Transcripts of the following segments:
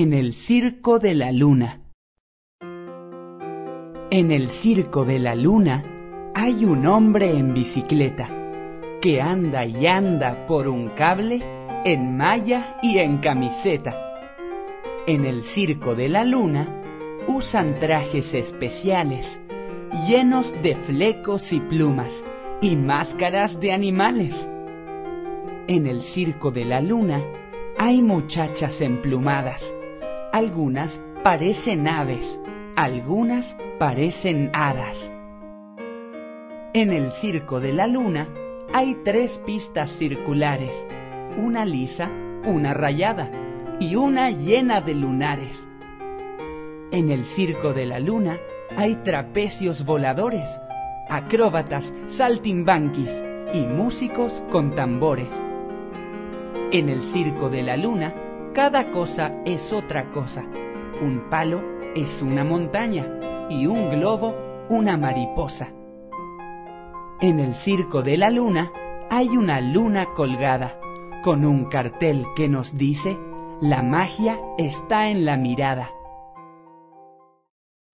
En el Circo de la Luna. En el Circo de la Luna hay un hombre en bicicleta que anda y anda por un cable en malla y en camiseta. En el Circo de la Luna usan trajes especiales llenos de flecos y plumas y máscaras de animales. En el Circo de la Luna hay muchachas emplumadas. Algunas parecen aves, algunas parecen hadas. En el Circo de la Luna hay tres pistas circulares, una lisa, una rayada y una llena de lunares. En el Circo de la Luna hay trapecios voladores, acróbatas, saltimbanquis y músicos con tambores. En el Circo de la Luna, cada cosa es otra cosa. Un palo es una montaña y un globo una mariposa. En el Circo de la Luna hay una luna colgada con un cartel que nos dice, la magia está en la mirada.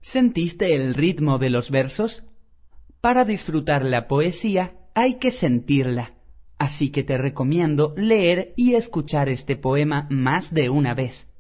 ¿Sentiste el ritmo de los versos? Para disfrutar la poesía hay que sentirla, así que te recomiendo leer y escuchar este poema más de una vez.